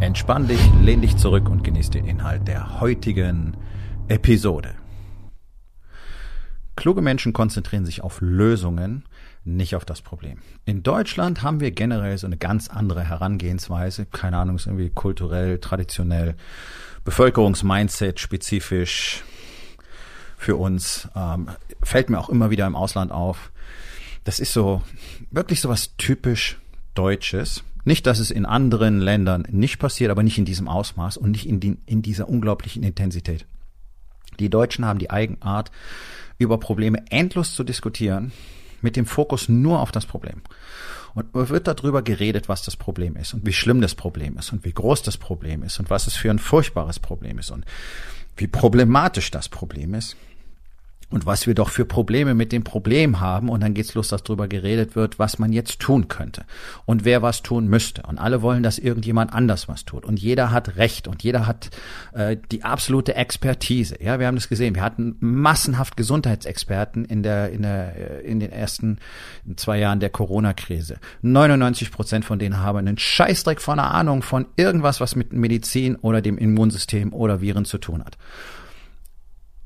Entspann dich, lehn dich zurück und genieß den Inhalt der heutigen Episode. Kluge Menschen konzentrieren sich auf Lösungen, nicht auf das Problem. In Deutschland haben wir generell so eine ganz andere Herangehensweise. Keine Ahnung, ist irgendwie kulturell, traditionell, Bevölkerungsmindset spezifisch für uns. Ähm, fällt mir auch immer wieder im Ausland auf. Das ist so wirklich so was typisch Deutsches. Nicht, dass es in anderen Ländern nicht passiert, aber nicht in diesem Ausmaß und nicht in, die, in dieser unglaublichen Intensität. Die Deutschen haben die Eigenart, über Probleme endlos zu diskutieren, mit dem Fokus nur auf das Problem. Und wird darüber geredet, was das Problem ist und wie schlimm das Problem ist und wie groß das Problem ist und was es für ein furchtbares Problem ist und wie problematisch das Problem ist und was wir doch für Probleme mit dem Problem haben. Und dann geht's los, dass darüber geredet wird, was man jetzt tun könnte und wer was tun müsste. Und alle wollen, dass irgendjemand anders was tut. Und jeder hat Recht und jeder hat äh, die absolute Expertise. Ja, wir haben das gesehen. Wir hatten massenhaft Gesundheitsexperten in der in der äh, in den ersten zwei Jahren der Corona-Krise. 99 Prozent von denen haben einen Scheißdreck von einer Ahnung von irgendwas, was mit Medizin oder dem Immunsystem oder Viren zu tun hat.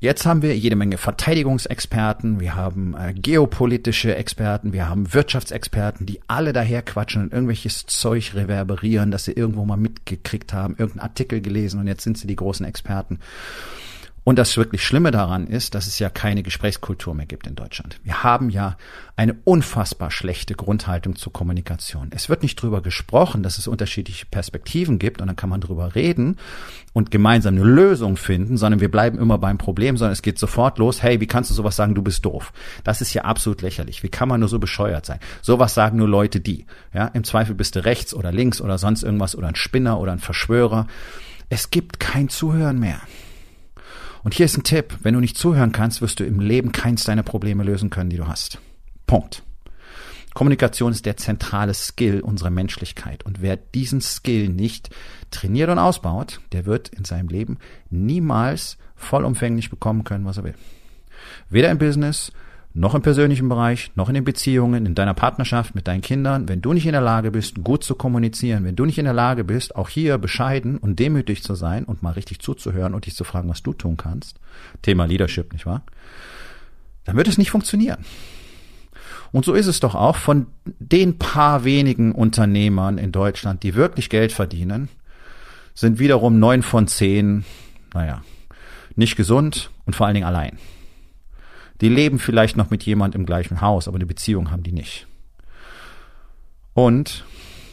Jetzt haben wir jede Menge Verteidigungsexperten, wir haben äh, geopolitische Experten, wir haben Wirtschaftsexperten, die alle daher quatschen und irgendwelches Zeug reverberieren, dass sie irgendwo mal mitgekriegt haben, irgendeinen Artikel gelesen und jetzt sind sie die großen Experten. Und das wirklich Schlimme daran ist, dass es ja keine Gesprächskultur mehr gibt in Deutschland. Wir haben ja eine unfassbar schlechte Grundhaltung zur Kommunikation. Es wird nicht drüber gesprochen, dass es unterschiedliche Perspektiven gibt und dann kann man drüber reden und gemeinsam eine Lösung finden, sondern wir bleiben immer beim Problem, sondern es geht sofort los, hey, wie kannst du sowas sagen, du bist doof? Das ist ja absolut lächerlich. Wie kann man nur so bescheuert sein? Sowas sagen nur Leute, die. Ja, im Zweifel bist du rechts oder links oder sonst irgendwas oder ein Spinner oder ein Verschwörer. Es gibt kein Zuhören mehr. Und hier ist ein Tipp. Wenn du nicht zuhören kannst, wirst du im Leben keins deiner Probleme lösen können, die du hast. Punkt. Kommunikation ist der zentrale Skill unserer Menschlichkeit. Und wer diesen Skill nicht trainiert und ausbaut, der wird in seinem Leben niemals vollumfänglich bekommen können, was er will. Weder im Business, noch im persönlichen Bereich, noch in den Beziehungen, in deiner Partnerschaft mit deinen Kindern, wenn du nicht in der Lage bist, gut zu kommunizieren, wenn du nicht in der Lage bist, auch hier bescheiden und demütig zu sein und mal richtig zuzuhören und dich zu fragen, was du tun kannst, Thema Leadership, nicht wahr? Dann wird es nicht funktionieren. Und so ist es doch auch von den paar wenigen Unternehmern in Deutschland, die wirklich Geld verdienen, sind wiederum neun von zehn, naja, nicht gesund und vor allen Dingen allein. Die leben vielleicht noch mit jemand im gleichen Haus, aber eine Beziehung haben die nicht. Und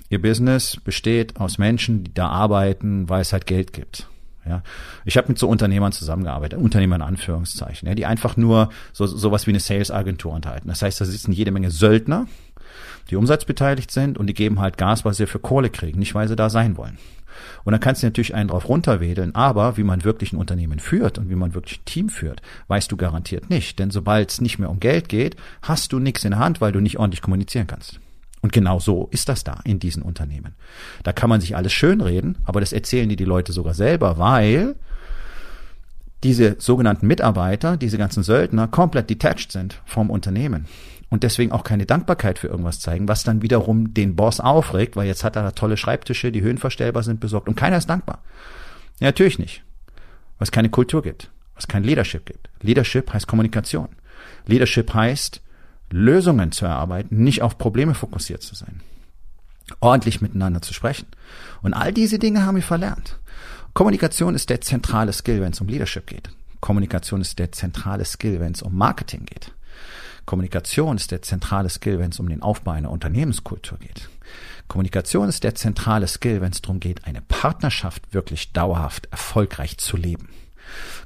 ihr Business besteht aus Menschen, die da arbeiten, weil es halt Geld gibt. Ja, ich habe mit so Unternehmern zusammengearbeitet, Unternehmer in Anführungszeichen, ja, die einfach nur so sowas wie eine Sales-Agentur unterhalten. Das heißt, da sitzen jede Menge Söldner, die umsatzbeteiligt sind und die geben halt Gas, weil sie für Kohle kriegen, nicht weil sie da sein wollen. Und dann kannst du natürlich einen drauf runterwedeln, aber wie man wirklich ein Unternehmen führt und wie man wirklich ein Team führt, weißt du garantiert nicht. Denn sobald es nicht mehr um Geld geht, hast du nichts in der Hand, weil du nicht ordentlich kommunizieren kannst. Und genau so ist das da in diesen Unternehmen. Da kann man sich alles schönreden, aber das erzählen dir die Leute sogar selber, weil diese sogenannten Mitarbeiter, diese ganzen Söldner komplett detached sind vom Unternehmen und deswegen auch keine Dankbarkeit für irgendwas zeigen, was dann wiederum den Boss aufregt, weil jetzt hat er tolle Schreibtische, die höhenverstellbar sind, besorgt und keiner ist dankbar. Ja, natürlich nicht. Es keine Kultur gibt, was kein Leadership gibt. Leadership heißt Kommunikation. Leadership heißt, Lösungen zu erarbeiten, nicht auf Probleme fokussiert zu sein. Ordentlich miteinander zu sprechen. Und all diese Dinge haben wir verlernt. Kommunikation ist der zentrale Skill, wenn es um Leadership geht. Kommunikation ist der zentrale Skill, wenn es um Marketing geht. Kommunikation ist der zentrale Skill, wenn es um den Aufbau einer Unternehmenskultur geht. Kommunikation ist der zentrale Skill, wenn es darum geht, eine Partnerschaft wirklich dauerhaft erfolgreich zu leben.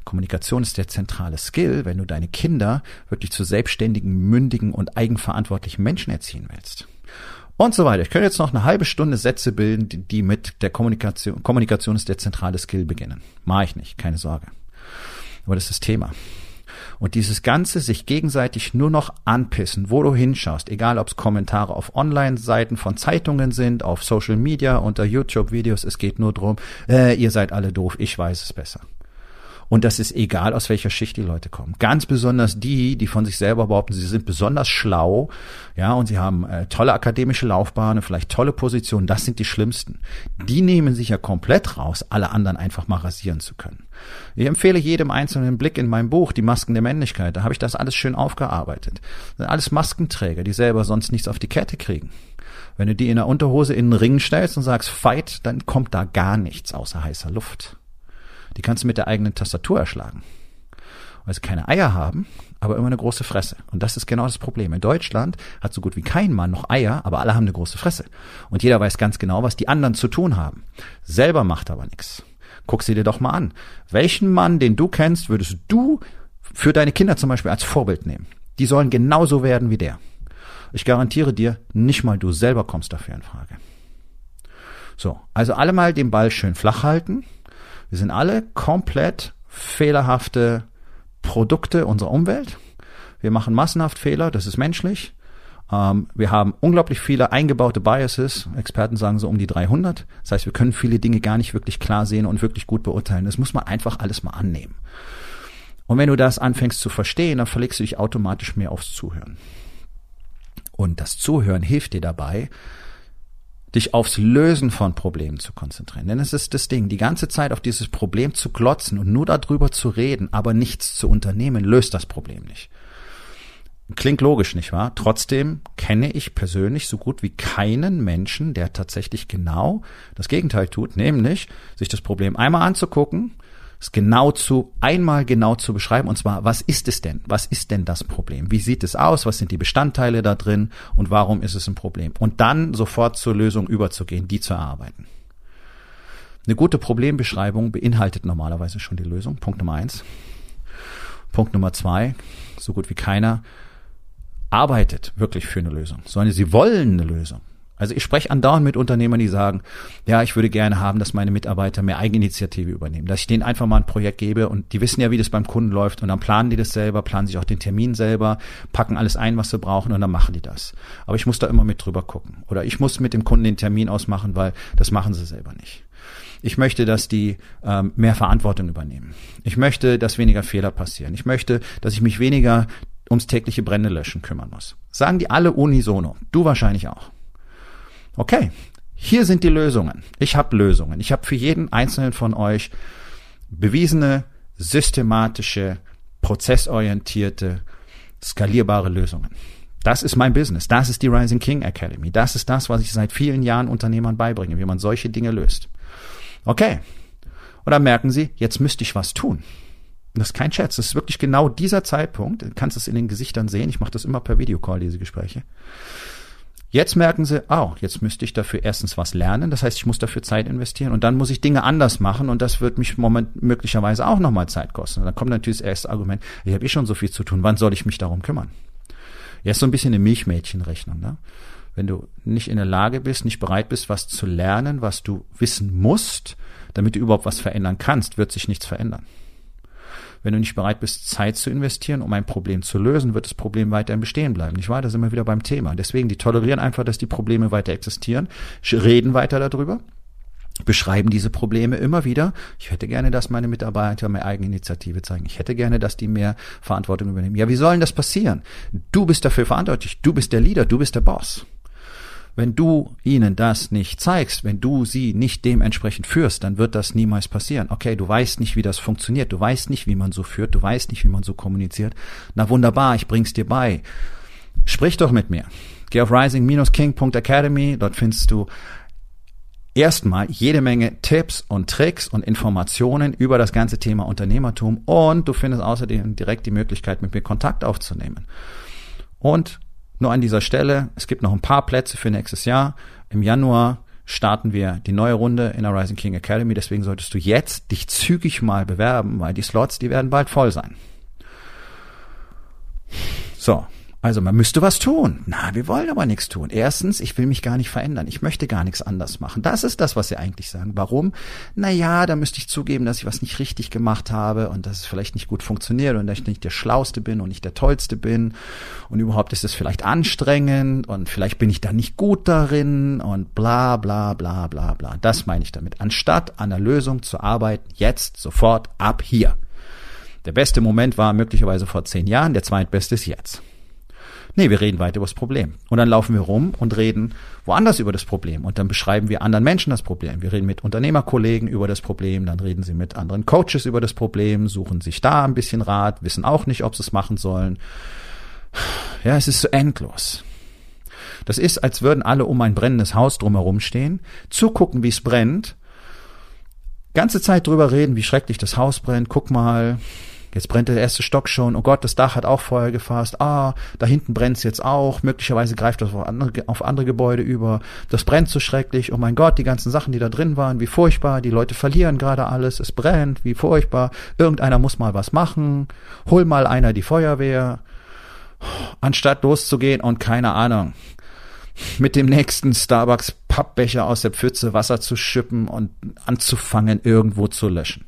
Kommunikation ist der zentrale Skill, wenn du deine Kinder wirklich zu selbstständigen, mündigen und eigenverantwortlichen Menschen erziehen willst. und so weiter. Ich könnte jetzt noch eine halbe Stunde Sätze bilden, die, mit der Kommunikation, Kommunikation ist der zentrale Skill beginnen. Mache ich nicht, keine Sorge. Aber das ist das Thema. Und dieses Ganze sich gegenseitig nur noch anpissen, wo du hinschaust, egal ob es Kommentare auf Online-Seiten von Zeitungen sind, auf Social Media, unter YouTube-Videos, es geht nur drum, äh, ihr seid alle doof, ich weiß es besser. Und das ist egal, aus welcher Schicht die Leute kommen. Ganz besonders die, die von sich selber behaupten, sie sind besonders schlau, ja, und sie haben äh, tolle akademische Laufbahnen, vielleicht tolle Positionen. Das sind die schlimmsten. Die nehmen sich ja komplett raus, alle anderen einfach mal rasieren zu können. Ich empfehle jedem einzelnen Blick in mein Buch, Die Masken der Männlichkeit. Da habe ich das alles schön aufgearbeitet. Das sind alles Maskenträger, die selber sonst nichts auf die Kette kriegen. Wenn du die in der Unterhose in den Ring stellst und sagst, fight, dann kommt da gar nichts außer heißer Luft. Die kannst du mit der eigenen Tastatur erschlagen. Weil sie keine Eier haben, aber immer eine große Fresse. Und das ist genau das Problem. In Deutschland hat so gut wie kein Mann noch Eier, aber alle haben eine große Fresse. Und jeder weiß ganz genau, was die anderen zu tun haben. Selber macht aber nichts. Guck sie dir doch mal an. Welchen Mann, den du kennst, würdest du für deine Kinder zum Beispiel als Vorbild nehmen? Die sollen genauso werden wie der. Ich garantiere dir, nicht mal du selber kommst dafür in Frage. So, also alle mal den Ball schön flach halten wir sind alle komplett fehlerhafte Produkte unserer Umwelt. Wir machen massenhaft Fehler, das ist menschlich. Ähm, wir haben unglaublich viele eingebaute Biases. Experten sagen so um die 300. Das heißt, wir können viele Dinge gar nicht wirklich klar sehen und wirklich gut beurteilen. Das muss man einfach alles mal annehmen. Und wenn du das anfängst zu verstehen, dann verlegst du dich automatisch mehr aufs Zuhören. Und das Zuhören hilft dir dabei, dich aufs Lösen von Problemen zu konzentrieren. Denn es ist das Ding, die ganze Zeit auf dieses Problem zu glotzen und nur darüber zu reden, aber nichts zu unternehmen, löst das Problem nicht. Klingt logisch, nicht wahr? Trotzdem kenne ich persönlich so gut wie keinen Menschen, der tatsächlich genau das Gegenteil tut, nämlich sich das Problem einmal anzugucken, es genau zu, einmal genau zu beschreiben, und zwar, was ist es denn? Was ist denn das Problem? Wie sieht es aus? Was sind die Bestandteile da drin? Und warum ist es ein Problem? Und dann sofort zur Lösung überzugehen, die zu erarbeiten. Eine gute Problembeschreibung beinhaltet normalerweise schon die Lösung. Punkt Nummer eins. Punkt Nummer zwei, so gut wie keiner arbeitet wirklich für eine Lösung, sondern sie wollen eine Lösung. Also ich spreche andauernd mit Unternehmern, die sagen, ja, ich würde gerne haben, dass meine Mitarbeiter mehr Eigeninitiative übernehmen, dass ich denen einfach mal ein Projekt gebe und die wissen ja, wie das beim Kunden läuft und dann planen die das selber, planen sich auch den Termin selber, packen alles ein, was sie brauchen und dann machen die das. Aber ich muss da immer mit drüber gucken oder ich muss mit dem Kunden den Termin ausmachen, weil das machen sie selber nicht. Ich möchte, dass die ähm, mehr Verantwortung übernehmen. Ich möchte, dass weniger Fehler passieren. Ich möchte, dass ich mich weniger ums tägliche Brände löschen kümmern muss. Sagen die alle unisono. Du wahrscheinlich auch. Okay, hier sind die Lösungen. Ich habe Lösungen. Ich habe für jeden einzelnen von euch bewiesene, systematische, prozessorientierte, skalierbare Lösungen. Das ist mein Business. Das ist die Rising King Academy. Das ist das, was ich seit vielen Jahren Unternehmern beibringe, wie man solche Dinge löst. Okay. Und dann merken sie, jetzt müsste ich was tun. Das ist kein Scherz. Das ist wirklich genau dieser Zeitpunkt. Du kannst es in den Gesichtern sehen. Ich mache das immer per Videocall, diese Gespräche. Jetzt merken sie, oh, jetzt müsste ich dafür erstens was lernen, das heißt, ich muss dafür Zeit investieren und dann muss ich Dinge anders machen und das wird mich moment möglicherweise auch nochmal Zeit kosten. Und dann kommt natürlich das erste Argument, ich habe eh schon so viel zu tun, wann soll ich mich darum kümmern? Ist so ein bisschen eine Milchmädchenrechnung. Ne? Wenn du nicht in der Lage bist, nicht bereit bist, was zu lernen, was du wissen musst, damit du überhaupt was verändern kannst, wird sich nichts verändern. Wenn du nicht bereit bist, Zeit zu investieren, um ein Problem zu lösen, wird das Problem weiterhin bestehen bleiben. Nicht wahr? Da sind wir wieder beim Thema. Deswegen, die tolerieren einfach, dass die Probleme weiter existieren, reden weiter darüber, beschreiben diese Probleme immer wieder. Ich hätte gerne, dass meine Mitarbeiter mehr Eigeninitiative zeigen. Ich hätte gerne, dass die mehr Verantwortung übernehmen. Ja, wie soll denn das passieren? Du bist dafür verantwortlich. Du bist der Leader. Du bist der Boss. Wenn du ihnen das nicht zeigst, wenn du sie nicht dementsprechend führst, dann wird das niemals passieren. Okay, du weißt nicht, wie das funktioniert, du weißt nicht, wie man so führt, du weißt nicht, wie man so kommuniziert. Na wunderbar, ich bring's dir bei. Sprich doch mit mir. Geh auf rising-king.academy, dort findest du erstmal jede Menge Tipps und Tricks und Informationen über das ganze Thema Unternehmertum und du findest außerdem direkt die Möglichkeit, mit mir Kontakt aufzunehmen. Und nur an dieser Stelle, es gibt noch ein paar Plätze für nächstes Jahr. Im Januar starten wir die neue Runde in der Rising King Academy. Deswegen solltest du jetzt dich zügig mal bewerben, weil die Slots, die werden bald voll sein. So. Also man müsste was tun. Na, wir wollen aber nichts tun. Erstens, ich will mich gar nicht verändern. Ich möchte gar nichts anders machen. Das ist das, was sie eigentlich sagen. Warum? Naja, da müsste ich zugeben, dass ich was nicht richtig gemacht habe und dass es vielleicht nicht gut funktioniert und dass ich nicht der Schlauste bin und nicht der Tollste bin. Und überhaupt ist es vielleicht anstrengend und vielleicht bin ich da nicht gut darin und bla bla bla bla bla. Das meine ich damit. Anstatt an der Lösung zu arbeiten, jetzt, sofort, ab hier. Der beste Moment war möglicherweise vor zehn Jahren, der zweitbeste ist jetzt. Nee, wir reden weiter über das Problem. Und dann laufen wir rum und reden woanders über das Problem. Und dann beschreiben wir anderen Menschen das Problem. Wir reden mit Unternehmerkollegen über das Problem, dann reden sie mit anderen Coaches über das Problem, suchen sich da ein bisschen Rat, wissen auch nicht, ob sie es machen sollen. Ja, es ist so endlos. Das ist, als würden alle um ein brennendes Haus drumherum stehen, zugucken, wie es brennt, ganze Zeit drüber reden, wie schrecklich das Haus brennt. Guck mal, Jetzt brennt der erste Stock schon. Oh Gott, das Dach hat auch Feuer gefasst. Ah, da hinten brennt's jetzt auch. Möglicherweise greift das auf andere, auf andere Gebäude über. Das brennt so schrecklich. Oh mein Gott, die ganzen Sachen, die da drin waren, wie furchtbar. Die Leute verlieren gerade alles. Es brennt, wie furchtbar. Irgendeiner muss mal was machen. Hol mal einer die Feuerwehr. Anstatt loszugehen und keine Ahnung, mit dem nächsten Starbucks Pappbecher aus der Pfütze Wasser zu schippen und anzufangen, irgendwo zu löschen.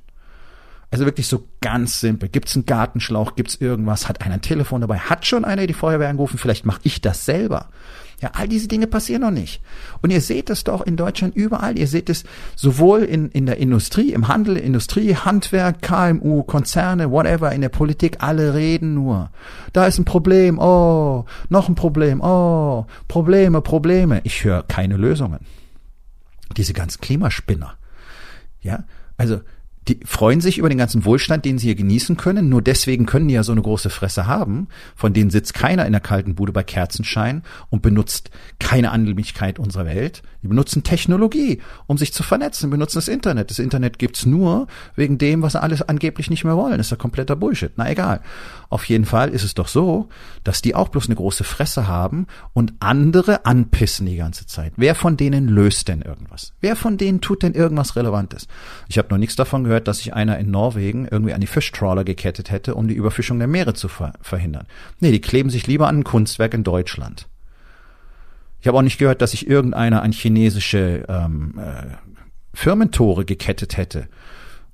Also wirklich so ganz simpel. Gibt's einen Gartenschlauch? Gibt's irgendwas? Hat einer ein Telefon dabei? Hat schon einer die Feuerwehr angerufen? Vielleicht mache ich das selber. Ja, all diese Dinge passieren noch nicht. Und ihr seht es doch in Deutschland überall. Ihr seht es sowohl in, in der Industrie, im Handel, Industrie, Handwerk, KMU, Konzerne, whatever, in der Politik. Alle reden nur. Da ist ein Problem. Oh, noch ein Problem. Oh, Probleme, Probleme. Ich höre keine Lösungen. Diese ganzen Klimaspinner. Ja, also die freuen sich über den ganzen Wohlstand, den sie hier genießen können. Nur deswegen können die ja so eine große Fresse haben. Von denen sitzt keiner in der kalten Bude bei Kerzenschein und benutzt keine Annehmlichkeit unserer Welt. Die benutzen Technologie, um sich zu vernetzen, benutzen das Internet. Das Internet gibt's nur wegen dem, was sie alles angeblich nicht mehr wollen. Das ist ja kompletter Bullshit. Na egal. Auf jeden Fall ist es doch so, dass die auch bloß eine große Fresse haben und andere anpissen die ganze Zeit. Wer von denen löst denn irgendwas? Wer von denen tut denn irgendwas Relevantes? Ich habe noch nichts davon gehört, dass sich einer in Norwegen irgendwie an die Fischtrawler gekettet hätte, um die Überfischung der Meere zu ver verhindern. Nee, die kleben sich lieber an ein Kunstwerk in Deutschland. Ich habe auch nicht gehört, dass sich irgendeiner an chinesische ähm, äh, Firmentore gekettet hätte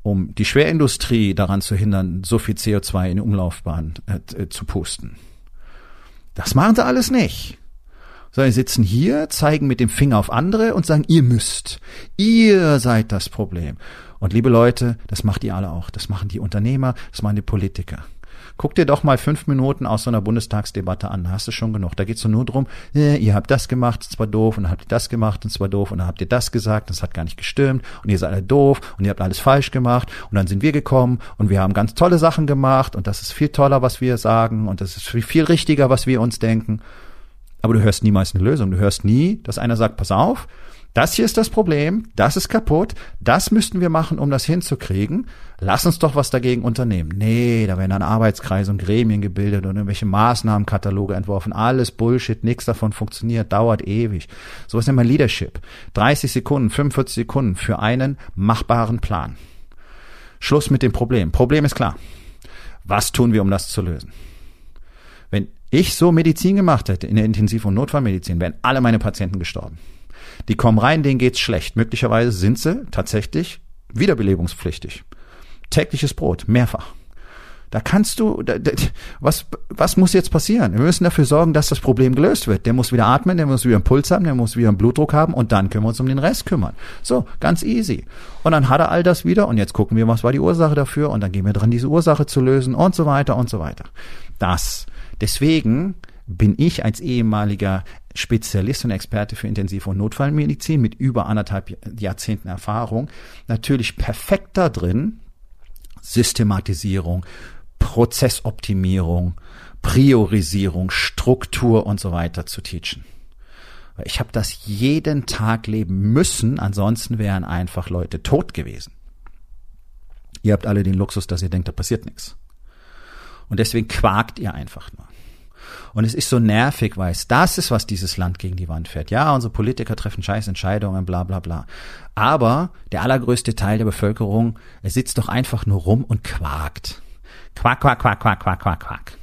um die Schwerindustrie daran zu hindern, so viel CO2 in die Umlaufbahn äh, zu pusten. Das machen sie alles nicht. Sondern sitzen hier, zeigen mit dem Finger auf andere und sagen, ihr müsst. Ihr seid das Problem. Und liebe Leute, das macht ihr alle auch. Das machen die Unternehmer, das machen die Politiker. Guck dir doch mal fünf Minuten aus so einer Bundestagsdebatte an, hast du schon genug. Da geht's nur drum, äh, ihr habt das gemacht, das war doof, und dann habt ihr das gemacht, und das war doof, und dann habt ihr das gesagt, das hat gar nicht gestimmt, und ihr seid alle doof, und ihr habt alles falsch gemacht, und dann sind wir gekommen, und wir haben ganz tolle Sachen gemacht, und das ist viel toller, was wir sagen, und das ist viel, viel richtiger, was wir uns denken. Aber du hörst niemals eine Lösung. Du hörst nie, dass einer sagt, pass auf, das hier ist das Problem, das ist kaputt, das müssten wir machen, um das hinzukriegen. Lass uns doch was dagegen unternehmen. Nee, da werden dann Arbeitskreise und Gremien gebildet und irgendwelche Maßnahmenkataloge entworfen. Alles Bullshit, nichts davon funktioniert, dauert ewig. Sowas nennt man Leadership. 30 Sekunden, 45 Sekunden für einen machbaren Plan. Schluss mit dem Problem. Problem ist klar. Was tun wir, um das zu lösen? Wenn ich so Medizin gemacht hätte in der Intensiv- und Notfallmedizin, wären alle meine Patienten gestorben. Die kommen rein, denen geht's schlecht. Möglicherweise sind sie tatsächlich wiederbelebungspflichtig. Tägliches Brot, mehrfach. Da kannst du, da, da, was, was muss jetzt passieren? Wir müssen dafür sorgen, dass das Problem gelöst wird. Der muss wieder atmen, der muss wieder einen Puls haben, der muss wieder einen Blutdruck haben und dann können wir uns um den Rest kümmern. So, ganz easy. Und dann hat er all das wieder und jetzt gucken wir, was war die Ursache dafür und dann gehen wir dran, diese Ursache zu lösen und so weiter und so weiter. Das. Deswegen bin ich als ehemaliger Spezialist und Experte für Intensiv- und Notfallmedizin mit über anderthalb Jahrzehnten Erfahrung natürlich perfekt da drin, Systematisierung, Prozessoptimierung, Priorisierung, Struktur und so weiter zu teachen. Ich habe das jeden Tag leben müssen, ansonsten wären einfach Leute tot gewesen. Ihr habt alle den Luxus, dass ihr denkt, da passiert nichts. Und deswegen quakt ihr einfach nur. Und es ist so nervig, weil es das ist, was dieses Land gegen die Wand fährt. Ja, unsere Politiker treffen scheiß Entscheidungen, bla bla bla. Aber der allergrößte Teil der Bevölkerung, er sitzt doch einfach nur rum und quakt. Quack, quack, quack, quack, quack, quack, quack.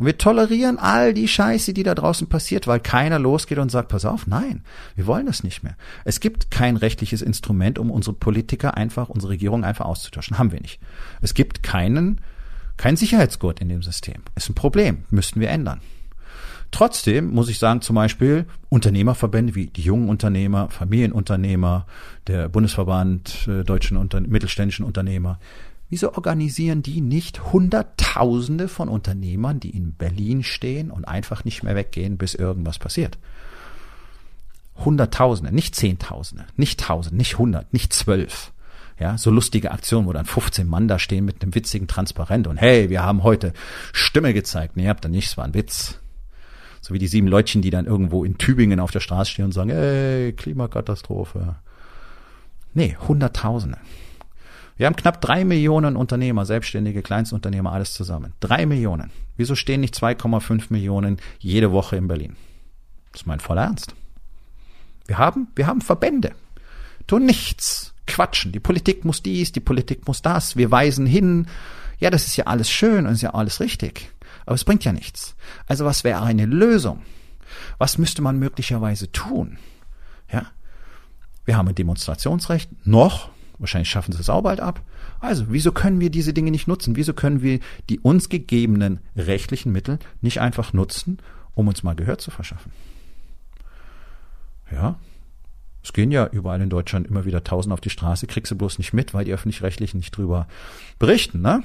Und wir tolerieren all die Scheiße, die da draußen passiert, weil keiner losgeht und sagt, pass auf, nein, wir wollen das nicht mehr. Es gibt kein rechtliches Instrument, um unsere Politiker einfach, unsere Regierung einfach auszutauschen. Haben wir nicht. Es gibt keinen, kein Sicherheitsgurt in dem System. Ist ein Problem. Müssten wir ändern. Trotzdem muss ich sagen, zum Beispiel Unternehmerverbände wie die jungen Unternehmer, Familienunternehmer, der Bundesverband äh, deutschen Unter mittelständischen Unternehmer, Wieso organisieren die nicht Hunderttausende von Unternehmern, die in Berlin stehen und einfach nicht mehr weggehen, bis irgendwas passiert? Hunderttausende, nicht Zehntausende, nicht Tausend, nicht hundert, nicht zwölf. Ja, so lustige Aktionen, wo dann 15 Mann da stehen mit einem witzigen Transparent und hey, wir haben heute Stimme gezeigt. Nee, habt ihr nicht, es war ein Witz. So wie die sieben Leutchen, die dann irgendwo in Tübingen auf der Straße stehen und sagen, hey, Klimakatastrophe. Nee, Hunderttausende. Wir haben knapp drei Millionen Unternehmer, Selbstständige, Kleinstunternehmer, alles zusammen. Drei Millionen. Wieso stehen nicht 2,5 Millionen jede Woche in Berlin? Das ist mein voller Ernst. Wir haben, wir haben Verbände. Tun nichts. Quatschen. Die Politik muss dies, die Politik muss das. Wir weisen hin. Ja, das ist ja alles schön und ist ja alles richtig. Aber es bringt ja nichts. Also was wäre eine Lösung? Was müsste man möglicherweise tun? Ja? Wir haben ein Demonstrationsrecht. Noch. Wahrscheinlich schaffen sie es auch bald ab. Also, wieso können wir diese Dinge nicht nutzen? Wieso können wir die uns gegebenen rechtlichen Mittel nicht einfach nutzen, um uns mal Gehör zu verschaffen? Ja, es gehen ja überall in Deutschland immer wieder Tausend auf die Straße, kriegst du bloß nicht mit, weil die Öffentlich-Rechtlichen nicht drüber berichten, ne?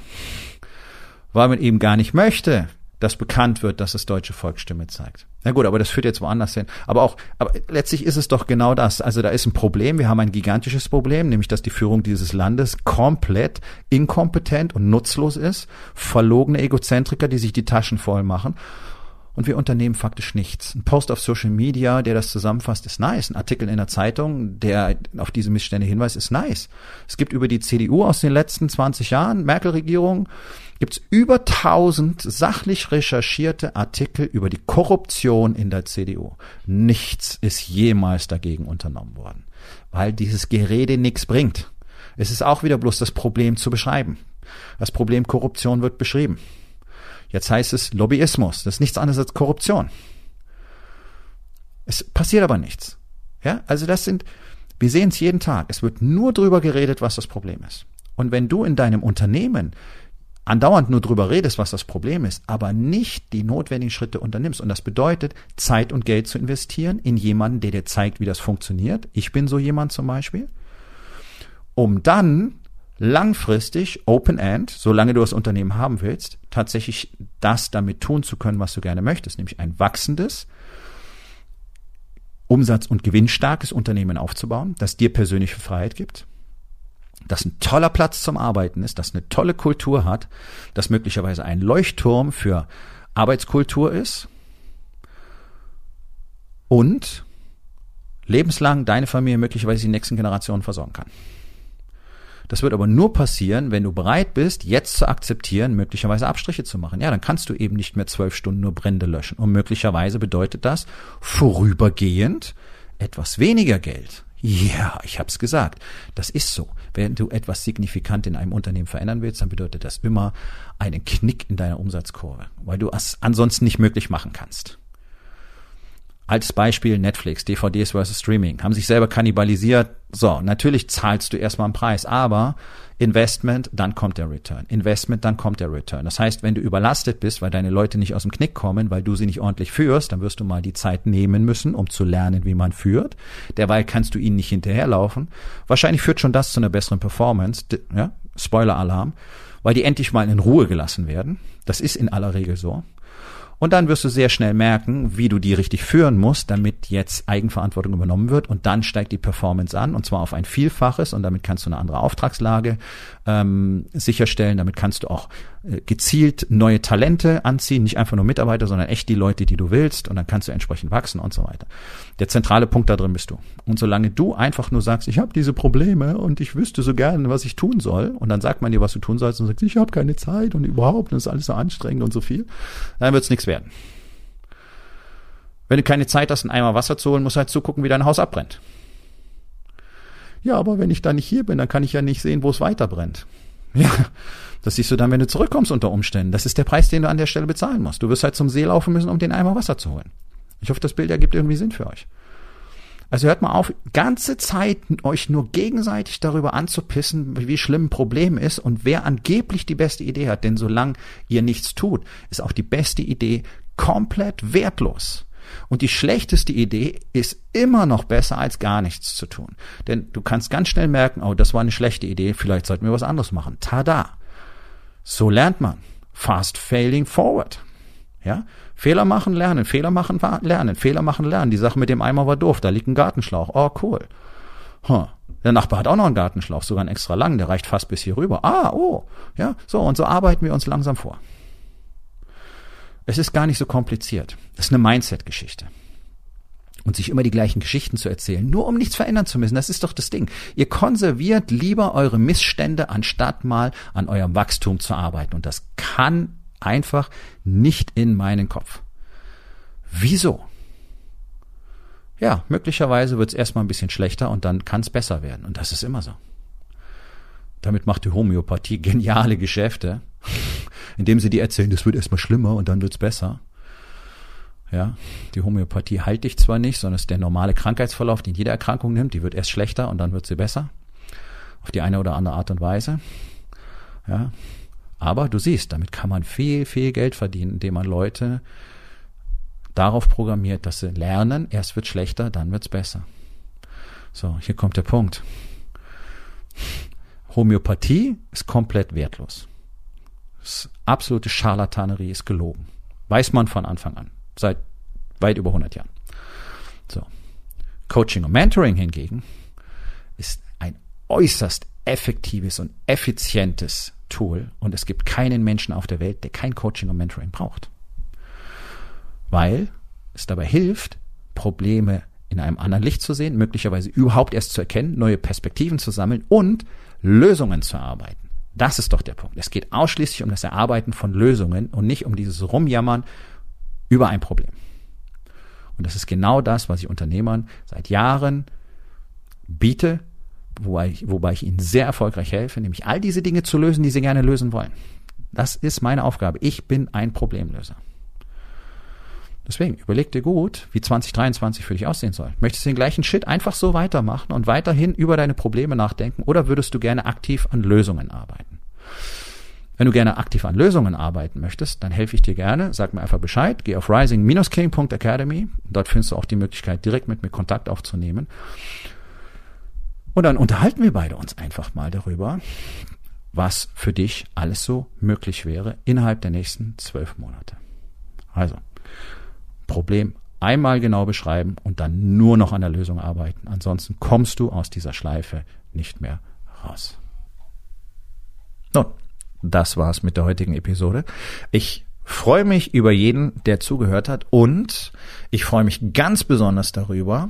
Weil man eben gar nicht möchte, dass bekannt wird, dass das deutsche Volk Stimme zeigt. Na gut, aber das führt jetzt woanders hin. Aber auch, aber letztlich ist es doch genau das. Also da ist ein Problem. Wir haben ein gigantisches Problem, nämlich dass die Führung dieses Landes komplett inkompetent und nutzlos ist. Verlogene Egozentriker, die sich die Taschen voll machen und wir unternehmen faktisch nichts. Ein Post auf Social Media, der das zusammenfasst, ist nice. Ein Artikel in der Zeitung, der auf diese Missstände hinweist, ist nice. Es gibt über die CDU aus den letzten 20 Jahren, Merkel-Regierung, gibt es über 1000 sachlich recherchierte Artikel über die Korruption in der CDU. Nichts ist jemals dagegen unternommen worden, weil dieses Gerede nichts bringt. Es ist auch wieder bloß das Problem zu beschreiben. Das Problem Korruption wird beschrieben. Jetzt heißt es Lobbyismus. Das ist nichts anderes als Korruption. Es passiert aber nichts. Ja, also das sind, wir sehen es jeden Tag. Es wird nur drüber geredet, was das Problem ist. Und wenn du in deinem Unternehmen andauernd nur drüber redest, was das Problem ist, aber nicht die notwendigen Schritte unternimmst. Und das bedeutet, Zeit und Geld zu investieren in jemanden, der dir zeigt, wie das funktioniert. Ich bin so jemand zum Beispiel. Um dann langfristig, Open End, solange du das Unternehmen haben willst, tatsächlich das damit tun zu können, was du gerne möchtest, nämlich ein wachsendes, umsatz- und gewinnstarkes Unternehmen aufzubauen, das dir persönliche Freiheit gibt, das ein toller Platz zum Arbeiten ist, das eine tolle Kultur hat, das möglicherweise ein Leuchtturm für Arbeitskultur ist und lebenslang deine Familie möglicherweise die nächsten Generationen versorgen kann. Das wird aber nur passieren, wenn du bereit bist, jetzt zu akzeptieren, möglicherweise Abstriche zu machen. Ja, dann kannst du eben nicht mehr zwölf Stunden nur Brände löschen. Und möglicherweise bedeutet das vorübergehend etwas weniger Geld. Ja, ich hab's gesagt. Das ist so. Wenn du etwas signifikant in einem Unternehmen verändern willst, dann bedeutet das immer einen Knick in deiner Umsatzkurve, weil du es ansonsten nicht möglich machen kannst. Als Beispiel Netflix, DVDs versus Streaming, haben sich selber kannibalisiert. So, natürlich zahlst du erstmal einen Preis, aber Investment, dann kommt der Return. Investment, dann kommt der Return. Das heißt, wenn du überlastet bist, weil deine Leute nicht aus dem Knick kommen, weil du sie nicht ordentlich führst, dann wirst du mal die Zeit nehmen müssen, um zu lernen, wie man führt. Derweil kannst du ihnen nicht hinterherlaufen. Wahrscheinlich führt schon das zu einer besseren Performance. Ja? Spoiler-Alarm. Weil die endlich mal in Ruhe gelassen werden. Das ist in aller Regel so. Und dann wirst du sehr schnell merken, wie du die richtig führen musst, damit jetzt Eigenverantwortung übernommen wird. Und dann steigt die Performance an, und zwar auf ein Vielfaches. Und damit kannst du eine andere Auftragslage ähm, sicherstellen. Damit kannst du auch äh, gezielt neue Talente anziehen, nicht einfach nur Mitarbeiter, sondern echt die Leute, die du willst. Und dann kannst du entsprechend wachsen und so weiter. Der zentrale Punkt da drin bist du. Und solange du einfach nur sagst, ich habe diese Probleme und ich wüsste so gerne, was ich tun soll, und dann sagt man dir, was du tun sollst, und sagst, ich habe keine Zeit und überhaupt, das ist alles so anstrengend und so viel, dann wird's nichts werden. Wenn du keine Zeit hast, einen Eimer Wasser zu holen, musst du halt zugucken, wie dein Haus abbrennt. Ja, aber wenn ich da nicht hier bin, dann kann ich ja nicht sehen, wo es weiter brennt. Ja, Das siehst du dann, wenn du zurückkommst unter Umständen. Das ist der Preis, den du an der Stelle bezahlen musst. Du wirst halt zum See laufen müssen, um den Eimer Wasser zu holen. Ich hoffe, das Bild ergibt irgendwie Sinn für euch. Also hört mal auf, ganze Zeit euch nur gegenseitig darüber anzupissen, wie schlimm ein Problem ist und wer angeblich die beste Idee hat. Denn solange ihr nichts tut, ist auch die beste Idee komplett wertlos. Und die schlechteste Idee ist immer noch besser als gar nichts zu tun. Denn du kannst ganz schnell merken, oh, das war eine schlechte Idee, vielleicht sollten wir was anderes machen. Tada! So lernt man. Fast failing forward. Ja? Fehler machen, lernen, Fehler machen, lernen, Fehler machen, lernen. Die Sache mit dem Eimer war doof, da liegt ein Gartenschlauch. Oh, cool. Huh. Der Nachbar hat auch noch einen Gartenschlauch, sogar einen extra lang, der reicht fast bis hier rüber. Ah, oh, ja, so, und so arbeiten wir uns langsam vor. Es ist gar nicht so kompliziert. Es ist eine Mindset-Geschichte. Und sich immer die gleichen Geschichten zu erzählen, nur um nichts verändern zu müssen, das ist doch das Ding. Ihr konserviert lieber eure Missstände, anstatt mal an eurem Wachstum zu arbeiten. Und das kann einfach nicht in meinen Kopf. Wieso? Ja, möglicherweise wird es erstmal ein bisschen schlechter und dann kann es besser werden. Und das ist immer so. Damit macht die Homöopathie geniale Geschäfte, indem sie dir erzählen, es wird erstmal schlimmer und dann wird's besser. Ja, die Homöopathie heilt dich zwar nicht, sondern es ist der normale Krankheitsverlauf, den jede Erkrankung nimmt. Die wird erst schlechter und dann wird sie besser. Auf die eine oder andere Art und Weise. Ja, aber du siehst, damit kann man viel, viel Geld verdienen, indem man Leute darauf programmiert, dass sie lernen, erst wird schlechter, dann wird's besser. So, hier kommt der Punkt. Homöopathie ist komplett wertlos. Das absolute Scharlatanerie ist gelogen. Weiß man von Anfang an. Seit weit über 100 Jahren. So. Coaching und Mentoring hingegen ist ein äußerst effektives und effizientes Tool und es gibt keinen Menschen auf der Welt, der kein Coaching und Mentoring braucht. Weil es dabei hilft, Probleme in einem anderen Licht zu sehen, möglicherweise überhaupt erst zu erkennen, neue Perspektiven zu sammeln und Lösungen zu erarbeiten. Das ist doch der Punkt. Es geht ausschließlich um das Erarbeiten von Lösungen und nicht um dieses Rumjammern über ein Problem. Und das ist genau das, was ich Unternehmern seit Jahren biete, wobei ich, wobei ich ihnen sehr erfolgreich helfe, nämlich all diese Dinge zu lösen, die sie gerne lösen wollen. Das ist meine Aufgabe. Ich bin ein Problemlöser. Deswegen überleg dir gut, wie 2023 für dich aussehen soll. Möchtest du den gleichen Shit einfach so weitermachen und weiterhin über deine Probleme nachdenken oder würdest du gerne aktiv an Lösungen arbeiten? Wenn du gerne aktiv an Lösungen arbeiten möchtest, dann helfe ich dir gerne. Sag mir einfach Bescheid. Geh auf rising-king.academy. Dort findest du auch die Möglichkeit, direkt mit mir Kontakt aufzunehmen. Und dann unterhalten wir beide uns einfach mal darüber, was für dich alles so möglich wäre innerhalb der nächsten zwölf Monate. Also, Problem einmal genau beschreiben und dann nur noch an der Lösung arbeiten. Ansonsten kommst du aus dieser Schleife nicht mehr raus. Nun, das war's mit der heutigen Episode. Ich freue mich über jeden, der zugehört hat und ich freue mich ganz besonders darüber,